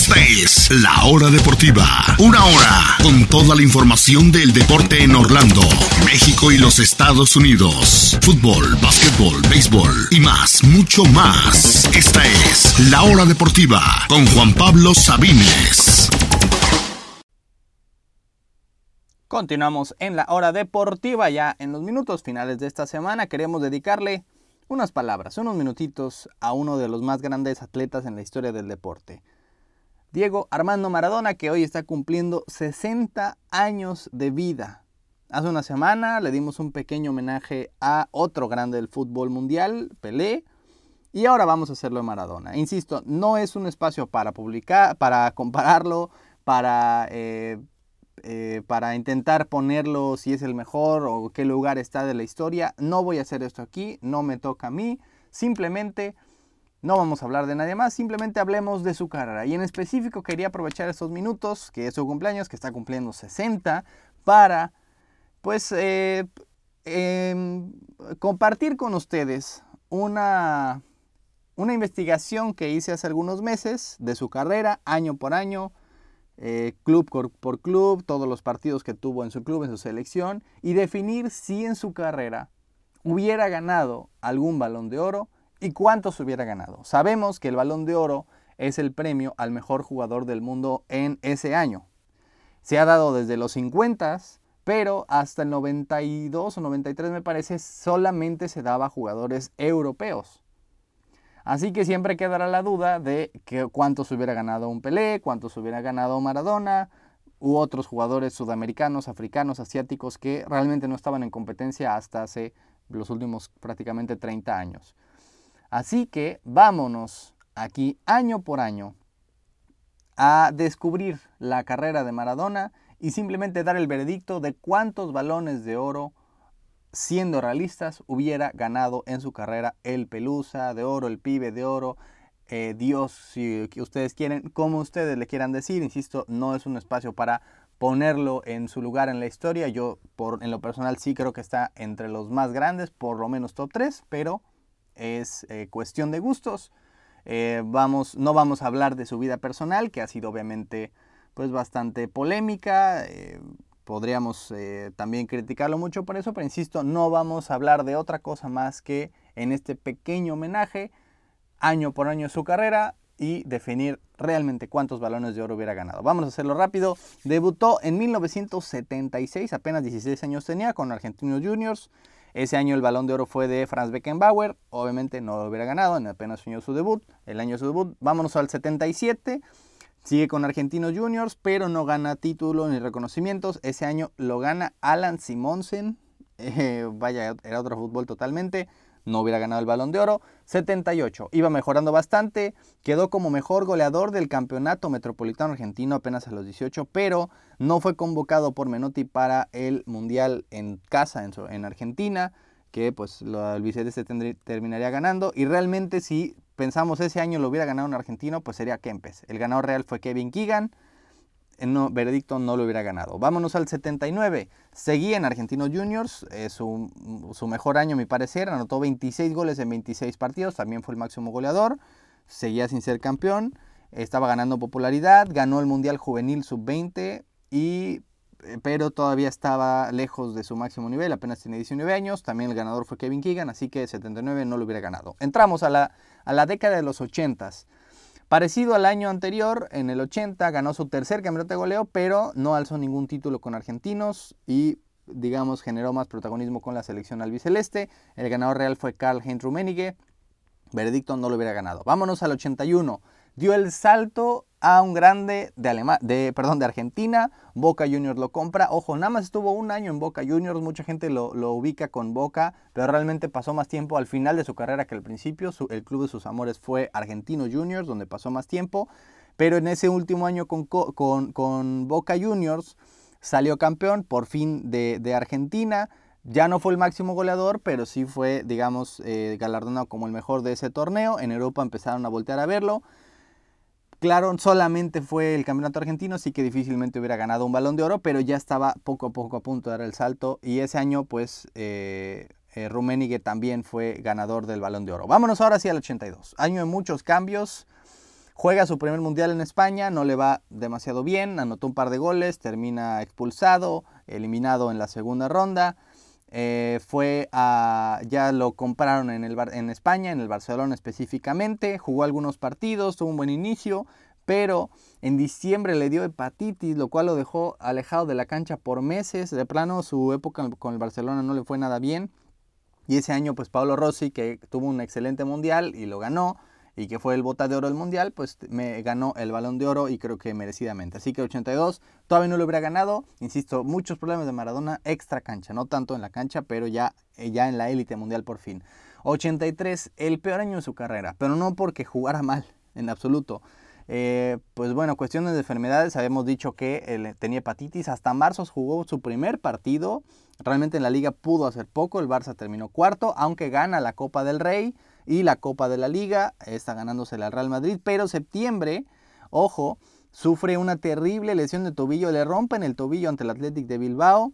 Esta es La Hora Deportiva. Una hora con toda la información del deporte en Orlando, México y los Estados Unidos. Fútbol, básquetbol, béisbol y más, mucho más. Esta es La Hora Deportiva con Juan Pablo Sabines. Continuamos en la hora deportiva ya en los minutos finales de esta semana. Queremos dedicarle unas palabras, unos minutitos a uno de los más grandes atletas en la historia del deporte. Diego Armando Maradona, que hoy está cumpliendo 60 años de vida. Hace una semana le dimos un pequeño homenaje a otro grande del fútbol mundial, Pelé, y ahora vamos a hacerlo de Maradona. Insisto, no es un espacio para publicar, para compararlo, para eh, eh, para intentar ponerlo si es el mejor o qué lugar está de la historia. No voy a hacer esto aquí, no me toca a mí. Simplemente no vamos a hablar de nadie más, simplemente hablemos de su carrera. Y en específico quería aprovechar estos minutos, que es su cumpleaños, que está cumpliendo 60, para pues eh, em, compartir con ustedes una, una investigación que hice hace algunos meses de su carrera, año por año, eh, club por, club, todos los partidos que tuvo en su club, en su selección, y definir si en su carrera hubiera ganado algún balón de oro y cuántos hubiera ganado. Sabemos que el balón de oro es el premio al mejor jugador del mundo en ese año. Se ha dado desde los 50, pero hasta el 92 o 93 me parece solamente se daba a jugadores europeos. Así que siempre quedará la duda de que cuántos hubiera ganado un Pelé, cuántos hubiera ganado Maradona u otros jugadores sudamericanos, africanos, asiáticos que realmente no estaban en competencia hasta hace los últimos prácticamente 30 años. Así que vámonos aquí año por año a descubrir la carrera de Maradona y simplemente dar el veredicto de cuántos balones de oro siendo realistas, hubiera ganado en su carrera el Pelusa de Oro, el Pibe de Oro, eh, Dios, si ustedes quieren, como ustedes le quieran decir. Insisto, no es un espacio para ponerlo en su lugar en la historia. Yo, por, en lo personal, sí creo que está entre los más grandes, por lo menos top 3, pero es eh, cuestión de gustos. Eh, vamos, no vamos a hablar de su vida personal, que ha sido obviamente pues bastante polémica podríamos eh, también criticarlo mucho por eso, pero insisto, no vamos a hablar de otra cosa más que en este pequeño homenaje, año por año su carrera y definir realmente cuántos balones de oro hubiera ganado. Vamos a hacerlo rápido. Debutó en 1976, apenas 16 años tenía, con Argentinos Juniors. Ese año el balón de oro fue de Franz Beckenbauer. Obviamente no lo hubiera ganado, en apenas año su debut, el año de su debut. Vámonos al 77. Sigue con Argentinos Juniors, pero no gana título ni reconocimientos. Ese año lo gana Alan Simonsen. Eh, vaya, era otro fútbol totalmente. No hubiera ganado el balón de oro. 78. Iba mejorando bastante. Quedó como mejor goleador del campeonato metropolitano argentino apenas a los 18, pero no fue convocado por Menotti para el Mundial en casa en, en Argentina, que pues el Vicente terminaría ganando. Y realmente sí pensamos ese año lo hubiera ganado un argentino, pues sería Kempes. El ganador real fue Kevin Keegan. No, veredicto no lo hubiera ganado. Vámonos al 79. Seguía en Argentinos Juniors, eh, su, mejor año a mi parecer, anotó 26 goles en 26 partidos, también fue el máximo goleador, seguía sin ser campeón, estaba ganando popularidad, ganó el Mundial Juvenil Sub-20 y eh, pero todavía estaba lejos de su máximo nivel, apenas tiene 19 años, también el ganador fue Kevin Keegan, así que 79 no lo hubiera ganado. Entramos a la, a la década de los 80. Parecido al año anterior, en el 80 ganó su tercer campeonato de goleo, pero no alzó ningún título con argentinos y digamos generó más protagonismo con la selección albiceleste. El ganador real fue Karl Heinz Rummenigge. Veredicto no lo hubiera ganado. Vámonos al 81 dio el salto a un grande de, de, perdón, de Argentina. Boca Juniors lo compra. Ojo, nada más estuvo un año en Boca Juniors. Mucha gente lo, ubica con Boca, pero realmente pasó más tiempo al final de su carrera que al principio. el club de sus amores fue Argentino Juniors, donde pasó más tiempo. Pero en ese último año con, con, Boca Juniors salió campeón por fin de, Argentina. Ya no fue el máximo goleador, pero sí fue, digamos, eh, galardonado como el mejor de ese torneo. En Europa empezaron a voltear a verlo. Claro, solamente fue el campeonato argentino, sí que difícilmente hubiera ganado un balón de oro, pero ya estaba poco a poco a punto de dar el salto y ese año pues eh, eh también fue ganador del balón de oro. Vámonos ahora sí al 82, año de muchos cambios. Juega su primer mundial en España, no le va demasiado bien, anotó un par de goles, termina expulsado, eliminado en la segunda ronda. Eh, fue a, ya lo compraron en, el, en España, en el Barcelona específicamente, jugó algunos partidos, tuvo un buen inicio, pero en diciembre le dio hepatitis, lo cual lo dejó alejado de la cancha por meses. De plano, su época con el Barcelona no le fue nada bien. Y ese año, pues Pablo Rossi, que tuvo un excelente mundial y lo ganó, y que fue el bota de oro del mundial, pues me ganó el balón de oro y creo que merecidamente. Así que 82 todavía no lo hubiera ganado. Insisto, muchos problemas de Maradona extra cancha, no tanto en la cancha, pero ya, eh, ya en la élite mundial por fin. 83, el peor año de su carrera, pero no porque jugara mal, en absoluto. Eh, pues bueno, cuestiones de enfermedades, habíamos dicho que él tenía hepatitis, hasta marzo jugó su primer partido, realmente en la liga pudo hacer poco, el Barça terminó cuarto, aunque gana la Copa del Rey, y la Copa de la Liga, está ganándose el Real Madrid, pero septiembre, ojo, sufre una terrible lesión de tobillo, le rompen el tobillo ante el Athletic de Bilbao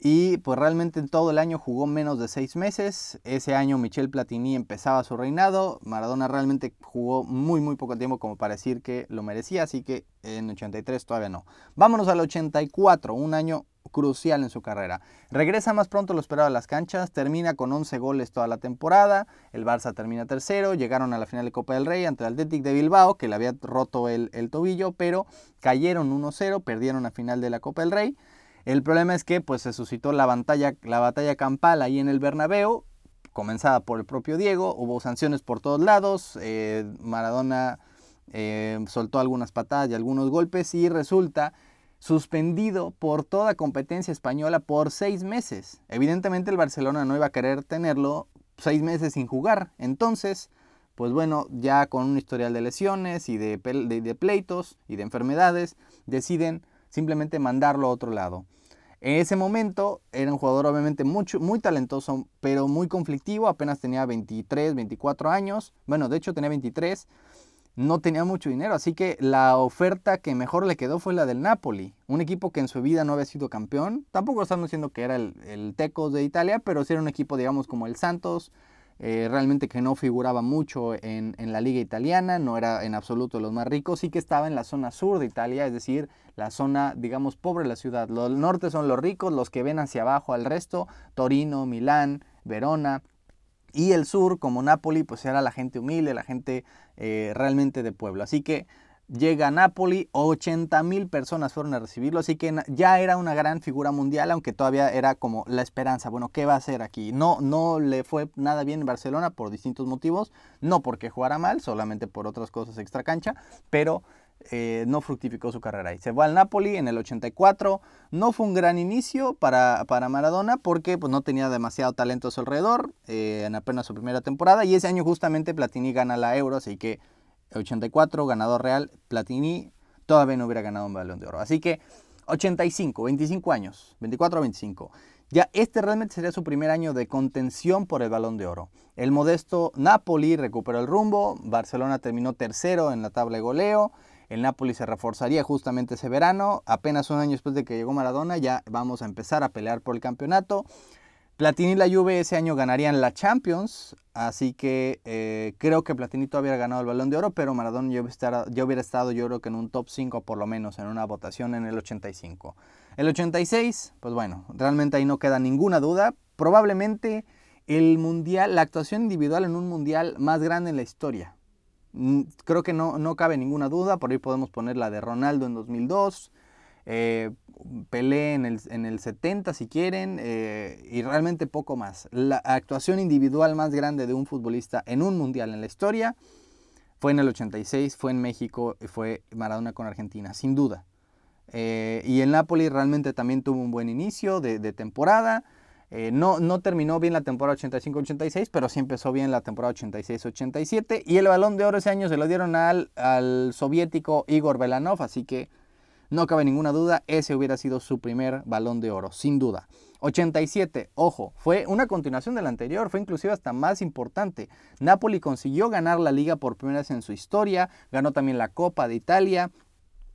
y pues realmente en todo el año jugó menos de seis meses. Ese año Michel Platini empezaba su reinado, Maradona realmente jugó muy muy poco tiempo como para decir que lo merecía, así que en 83 todavía no. Vámonos al 84, un año crucial en su carrera. Regresa más pronto lo esperado a las canchas, termina con 11 goles toda la temporada, el Barça termina tercero, llegaron a la final de Copa del Rey ante el Athletic de Bilbao, que le había roto el, tobillo, pero cayeron 1-0, perdieron la final de la Copa del Rey. El problema es que pues, se suscitó la batalla, la batalla campal ahí en el Bernabéu, comenzada por el propio Diego, hubo sanciones por todos lados, eh, Maradona eh, soltó algunas patadas y algunos golpes y resulta suspendido por toda competencia española por seis meses. Evidentemente el Barcelona no iba a querer tenerlo seis meses sin jugar. Entonces, pues bueno, ya con un historial de lesiones y de, de, pleitos y de enfermedades, deciden simplemente mandarlo a otro lado. En ese momento era un jugador obviamente mucho, muy talentoso, pero muy conflictivo, apenas tenía 23, 24 años, bueno, de hecho tenía 23, no tenía mucho dinero, así que la oferta que mejor le quedó fue la del Napoli, un equipo que en su vida no había sido campeón, tampoco estamos diciendo que era el, el Tecos de Italia, pero sí era un equipo, digamos, como el Santos, eh, realmente que no figuraba mucho en, en, la liga italiana, no era en absoluto los más ricos, sí que estaba en la zona sur de Italia, es decir, la zona, digamos, pobre de la ciudad. Los norte son los ricos, los que ven hacia abajo al resto, Torino, Milán, Verona, y el sur, como Nápoli, pues era la gente humilde, la gente eh, realmente de pueblo. Así que llega a Nápoli, 80 mil personas fueron a recibirlo, así que ya era una gran figura mundial, aunque todavía era como la esperanza, bueno, ¿qué va a hacer aquí? No, no le fue nada bien en Barcelona por distintos motivos, no porque jugara mal, solamente por otras cosas extra cancha, pero eh, no fructificó su carrera ahí. Se fue al Napoli en el 84. No fue un gran inicio para, para Maradona porque pues, no tenía demasiado talento a su alrededor eh, en apenas su primera temporada. Y ese año justamente Platini gana la Euro, así que 84, ganador real. Platini todavía no hubiera ganado un balón de oro. Así que 85, 25 años, 24 a 25. Ya este realmente sería su primer año de contención por el balón de oro. El modesto Napoli recuperó el rumbo, Barcelona terminó tercero en la tabla de goleo, el Napoli se reforzaría justamente ese verano. Apenas un año después de que llegó Maradona, ya vamos a empezar a pelear por el campeonato. Platini y la Juve ese año ganarían la Champions, así que eh, creo que Platini todavía hubiera ganado el Balón de Oro, pero Maradona ya hubiera, hubiera estado yo creo que en un top 5 por lo menos en una votación en el 85. El 86, pues bueno, realmente ahí no queda ninguna duda, probablemente el mundial, la actuación individual en un mundial más grande en la historia. Mm, creo que no, no cabe ninguna duda, por ahí podemos poner la de Ronaldo en 2002, eh, Pelé en el, en el 70 si quieren, eh, y realmente poco más. La actuación individual más grande de un futbolista en un mundial en la historia fue en el 86, fue en México, y fue Maradona con Argentina, sin duda. Eh, y el Napoli realmente también tuvo un buen inicio de, de temporada. Eh, no, no terminó bien la temporada 85-86, pero sí empezó bien la temporada 86-87. Y el balón de oro ese año se lo dieron al, al soviético Igor Belanov, así que no cabe ninguna duda, ese hubiera sido su primer balón de oro, sin duda. 87, ojo, fue una continuación del anterior, fue inclusive hasta más importante. Napoli consiguió ganar la liga por primera vez en su historia, ganó también la Copa de Italia,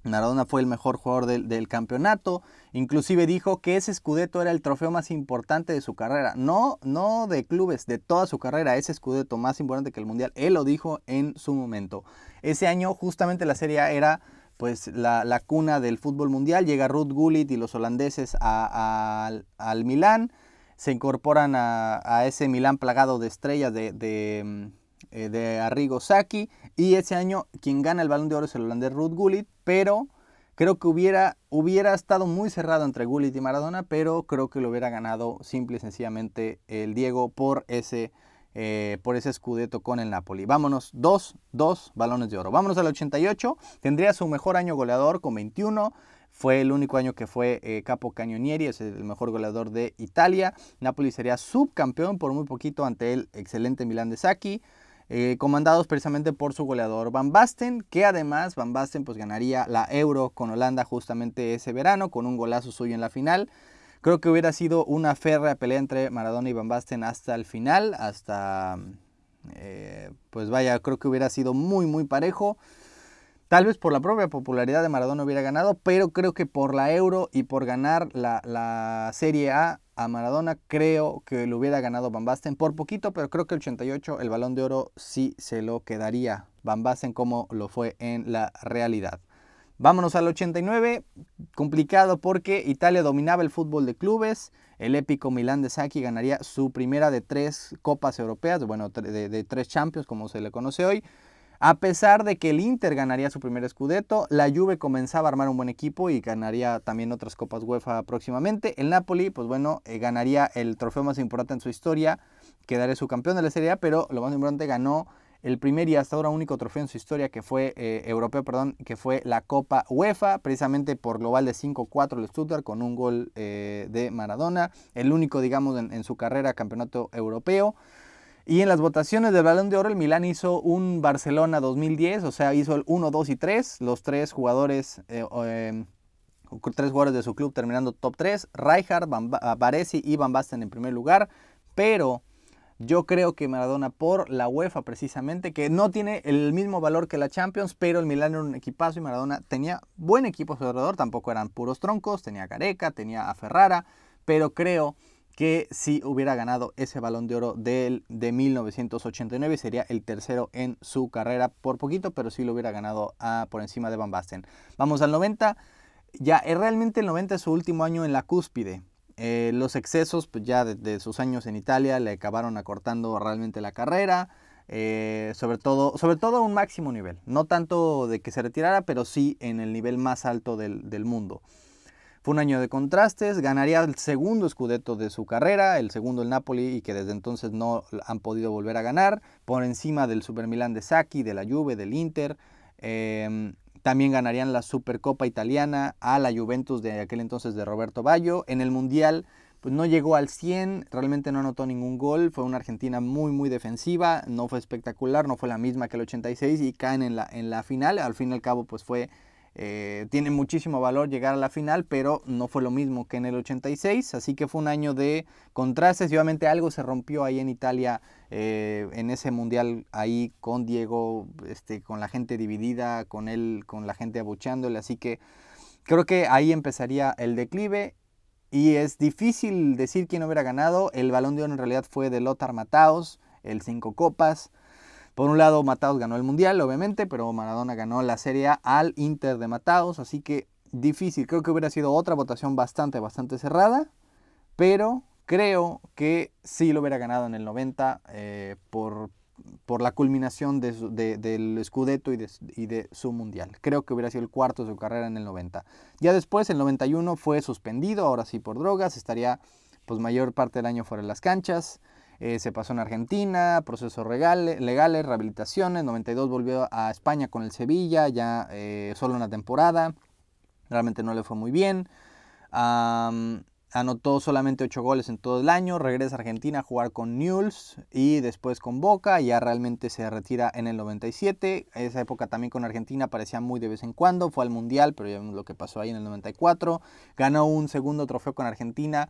Maradona fue el mejor jugador del, campeonato. Inclusive dijo que ese Scudetto era el trofeo más importante de su carrera. No, no de clubes, de toda su carrera. Ese Scudetto más importante que el Mundial. Él lo dijo en su momento. Ese año justamente la Serie A era pues la, cuna del fútbol mundial. Llega Ruth Gullit y los holandeses al Milán. Se incorporan a, ese Milán plagado de estrellas de, de, eh, de Arrigo Sacchi. Y ese año quien gana el balón de oro es el holandés Ruth Gullit. Pero creo que hubiera, hubiera estado muy cerrado entre Gullit y Maradona. Pero creo que lo hubiera ganado simple y sencillamente el Diego por ese eh, por ese escudeto con el Napoli. Vámonos, dos, dos balones de oro. Vámonos al 88. Tendría su mejor año goleador con 21. Fue el único año que fue eh, Capo Cañonieri, es el mejor goleador de Italia. Napoli sería subcampeón por muy poquito ante el excelente Milan de Sacchi. Eh, comandados precisamente por su goleador Van Basten, que además Van Basten pues ganaría la Euro con Holanda justamente ese verano con un golazo suyo en la final. Creo que hubiera sido una férrea pelea entre Maradona y Van Basten hasta el final, hasta, eh, pues vaya, creo que hubiera sido muy, muy parejo. Tal vez por la propia popularidad de Maradona hubiera ganado, pero creo que por la Euro y por ganar la, Serie A a Maradona, creo que lo hubiera ganado Van Basten por poquito, pero creo que el 88 el balón de oro sí se lo quedaría Van Basten como lo fue en la realidad. Vámonos al 89, complicado porque Italia dominaba el fútbol de clubes, el épico Milán de Sacchi ganaría su primera de tres copas europeas, bueno, de, tres Champions como se le conoce hoy, a pesar de que el Inter ganaría su primer Scudetto, la Juve comenzaba a armar un buen equipo y ganaría también otras copas UEFA próximamente, el Napoli, pues bueno, eh, ganaría el trofeo más importante en su historia, quedaría su campeón de la Serie A, pero lo más importante ganó el primer y hasta ahora único trofeo en su historia que fue eh, europeo, perdón, que fue la Copa UEFA, precisamente por global de 5-4 el Stuttgart con un gol eh, de Maradona, el único, digamos, en, su carrera campeonato europeo. Y en las votaciones del Balón de Oro, el Milán hizo un Barcelona 2010, o sea, hizo el 1, 2 y 3, los tres jugadores, eh, em, tres jugadores de su club terminando top 3, Rijkaard, Baresi y Van Basten en primer lugar, pero yo creo que Maradona por la UEFA precisamente, que no tiene el mismo valor que la Champions, pero el Milan era un equipazo y Maradona tenía buen equipo a alrededor, tampoco eran puros troncos, tenía a Careca, tenía a Ferrara, pero creo que si hubiera ganado ese balón de oro del, de 1989 sería el tercero en su carrera por poquito, pero sí lo hubiera ganado por encima de Van Basten. Vamos al 90, ya eh, realmente el 90 es su último año en la cúspide. Eh, los excesos, pues ya de, sus años en Italia, le acabaron acortando realmente la carrera. Eh, sobre, todo, sobre todo a un máximo nivel. No tanto de que se retirara, pero sí en el nivel más alto del, mundo. Fue un año de contrastes, ganaría el segundo scudetto de su carrera, el segundo el Napoli y que desde entonces no han podido volver a ganar, por encima del Super Milan de Sacchi, de la Juve, del Inter. Em, también ganarían la Supercopa Italiana a la Juventus de aquel entonces de Roberto Ballo. En el Mundial pues no llegó al 100, realmente no anotó ningún gol, fue una Argentina muy muy defensiva, no fue espectacular, no fue la misma que el 86 y caen en la, en la final, al fin y al cabo pues fue eh, tiene muchísimo valor llegar a la final, pero no fue lo mismo que en el 86, así que fue un año de contrastes y obviamente algo se rompió ahí en Italia eh, en ese mundial ahí con Diego, este, con la gente dividida, con él, con la gente abucheándole, así que creo que ahí empezaría el declive. Y es difícil decir quién hubiera ganado. El balón de oro en realidad fue de Lothar Mataos, el cinco copas. Por un lado, Mataos ganó el Mundial, obviamente, pero Maradona ganó la Serie A al Inter de Mataos, así que difícil. Creo que hubiera sido otra votación bastante, bastante cerrada, pero creo que sí lo hubiera ganado en el 90 eh, por, por la culminación del Scudetto y de, y de, su Mundial. Creo que hubiera sido el cuarto de su carrera en el 90. Ya después, el 91 fue suspendido, ahora sí por drogas, estaría pues mayor parte del año fuera de las canchas. Eh, se pasó en Argentina, procesos legales, rehabilitaciones, 92 volvió a España con el Sevilla, ya eh, solo una temporada, realmente no le fue muy bien. anotó solamente 8 goles en todo el año, regresa a Argentina a jugar con Newell's y después con Boca, ya realmente se retira en el 97. Esa época también con Argentina aparecía muy de vez en cuando, fue al Mundial, pero ya vemos lo que pasó ahí en el 94. Ganó un segundo trofeo con Argentina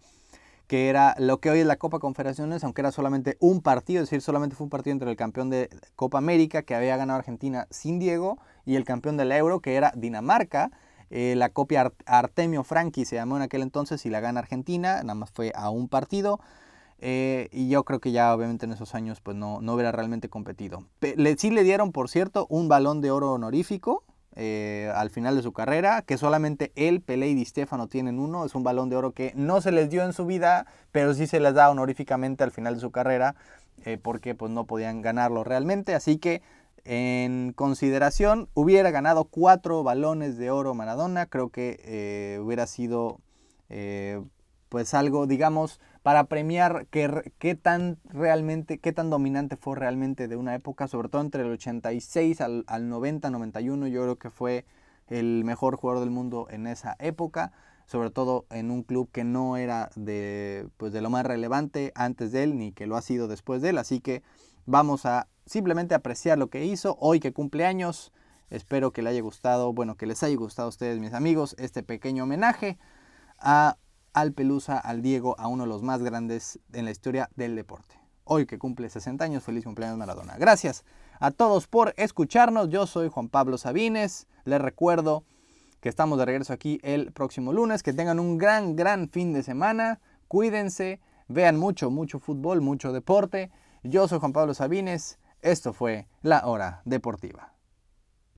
que era lo que hoy es la Copa Confederaciones, aunque era solamente un partido, es decir, solamente fue un partido entre el campeón de Copa América, que había ganado Argentina sin Diego, y el campeón del Euro, que era Dinamarca, Eh, la copia Artemio Franchi se llamó en aquel entonces y la gana Argentina, nada más fue a un partido. Eh, y yo creo que ya obviamente en esos años pues no, no hubiera realmente competido. Sí le dieron, por cierto, un balón de oro honorífico eh, al final de su carrera, que solamente él, Pelé y Di Stefano tienen uno. Es un balón de oro que no se les dio en su vida, pero sí se les da honoríficamente al final de su carrera, porque pues no podían ganarlo realmente. Así que en consideración, hubiera ganado cuatro balones de oro Maradona. Creo que eh, hubiera sido eh, pues algo, digamos, para premiar qué tan realmente, qué tan dominante fue realmente de una época, sobre todo entre el 86 al, al 90, 91, yo creo que fue el mejor jugador del mundo en esa época, sobre todo en un club que no era de, pues, de lo más relevante antes de él, ni que lo ha sido después de él, así que vamos a simplemente apreciar lo que hizo hoy que cumple años. Espero que le haya gustado, bueno, que les haya gustado a ustedes, mis amigos, este pequeño homenaje a al Pelusa, al Diego, a uno de los más grandes en la historia del deporte. Hoy que cumple 60 años, feliz cumpleaños Maradona. Gracias a todos por escucharnos. Yo soy Juan Pablo Sabines. Les recuerdo que estamos de regreso aquí el próximo lunes. Que tengan un gran, gran fin de semana. Cuídense, vean mucho, mucho fútbol, mucho deporte. Yo soy Juan Pablo Sabines. Esto fue La Hora Deportiva.